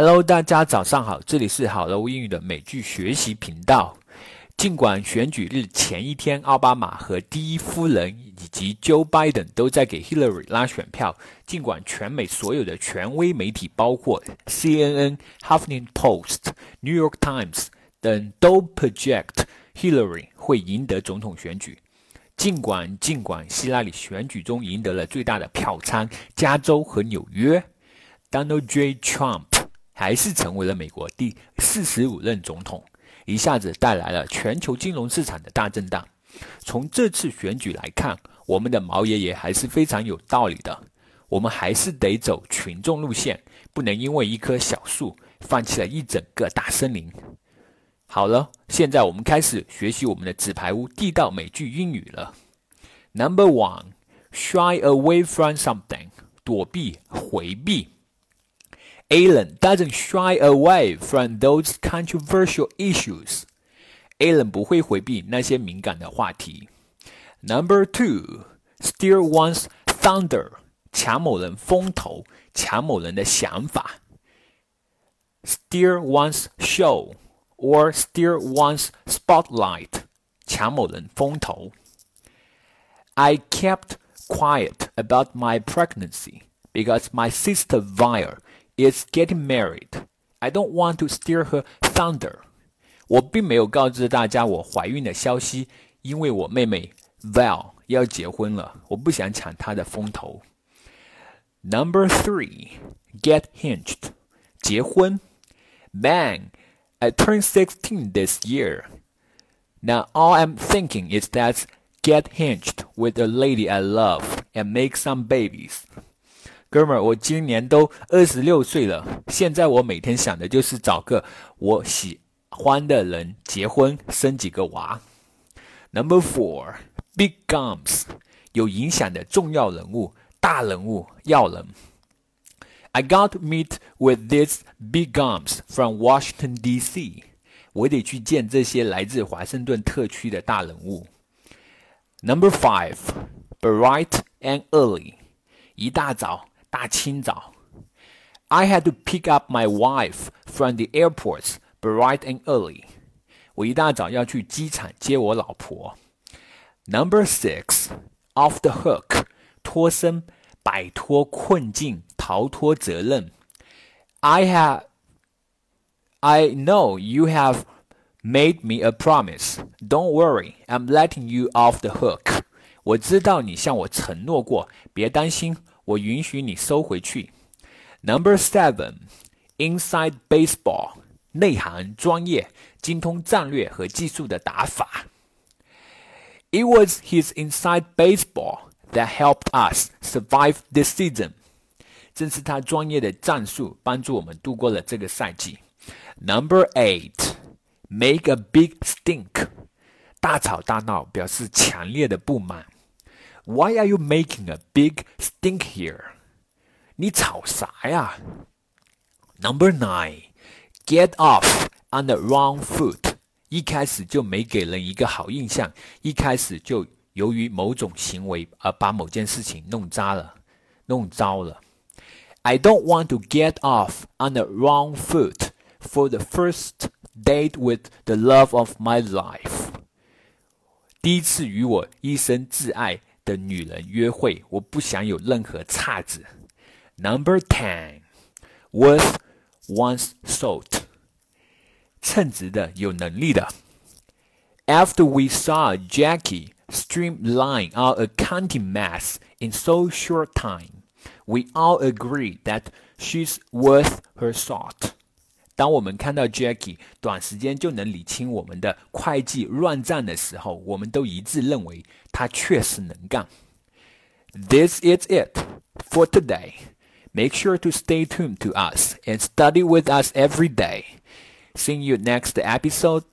Hello，大家早上好，这里是好楼英语的美剧学习频道。尽管选举日前一天，奥巴马和第一夫人以及 Joe Biden 都在给 Hillary 拉选票，尽管全美所有的权威媒体，包括 CNN、Huffington Post、New York Times 等，都 project Hillary 会赢得总统选举。尽管尽管希拉里选举中赢得了最大的票仓加州和纽约，Donald J. Trump。还是成为了美国第四十五任总统，一下子带来了全球金融市场的大震荡。从这次选举来看，我们的毛爷爷还是非常有道理的。我们还是得走群众路线，不能因为一棵小树放弃了一整个大森林。好了，现在我们开始学习我们的纸牌屋地道美剧英语了。Number one，shy away from something，躲避、回避。Alan doesn't shy away from those controversial issues. Alan 不会回避那些敏感的话题。Number two, steer one's thunder，抢某人风头，抢某人的想法。Steer one's show or steer one's spotlight，抢某人风头。I kept quiet about my pregnancy because my sister Vire is getting married. I don't want to steal her thunder. 我并没有告知大家我怀孕的消息，因为我妹妹 Val 要结婚了，我不想抢她的风头。Number three, get hitched. 结婚，bang. I turned 16 this year. Now all I'm thinking is that get hitched with a lady I love and make some babies. 哥们儿，我今年都二十六岁了，现在我每天想的就是找个我喜欢的人结婚，生几个娃。Number four, big guns，有影响的重要人物、大人物、要人。I got meet with these big guns from Washington D.C. 我得去见这些来自华盛顿特区的大人物。Number five, bright and early，一大早。大清早，I had to pick up my wife from the airport bright and early。我一大早要去机场接我老婆。Number six, off the hook，脱身，摆脱困境，逃脱责任。I have, I know you have made me a promise. Don't worry, I'm letting you off the hook. 我知道你向我承诺过，别担心， 我允许你收回去。Number seven, inside baseball，内行专业，精通战略和技术的打法。It was his inside baseball that helped us survive this season。正是他专业的战术帮助我们度过了这个赛季。Number eight, make a big stink，大吵大闹表示强烈的不满。why are you making a big stink here? 你吵啥呀？Number nine, get off on the wrong foot. 一开始就没给人一个好印象，一开始就由于某种行为而把某件事情弄渣了，弄糟了。I don't want to get off on the wrong foot for the first date with the love of my life. 第一次与我一生挚爱 的女人约会，我不想有任何岔子。Number ten, worth one's salt，称职的、有能力的。After we saw Jackie streamline our accounting mess in so short time, we all agreed that she's worth her salt. 当我们看到 Jackie 短时间就能理清我们的会计乱账的时候，我们都一致认为 他确实能干。This is it for today. Make sure to stay tuned to us and study with us every day. See you next episode.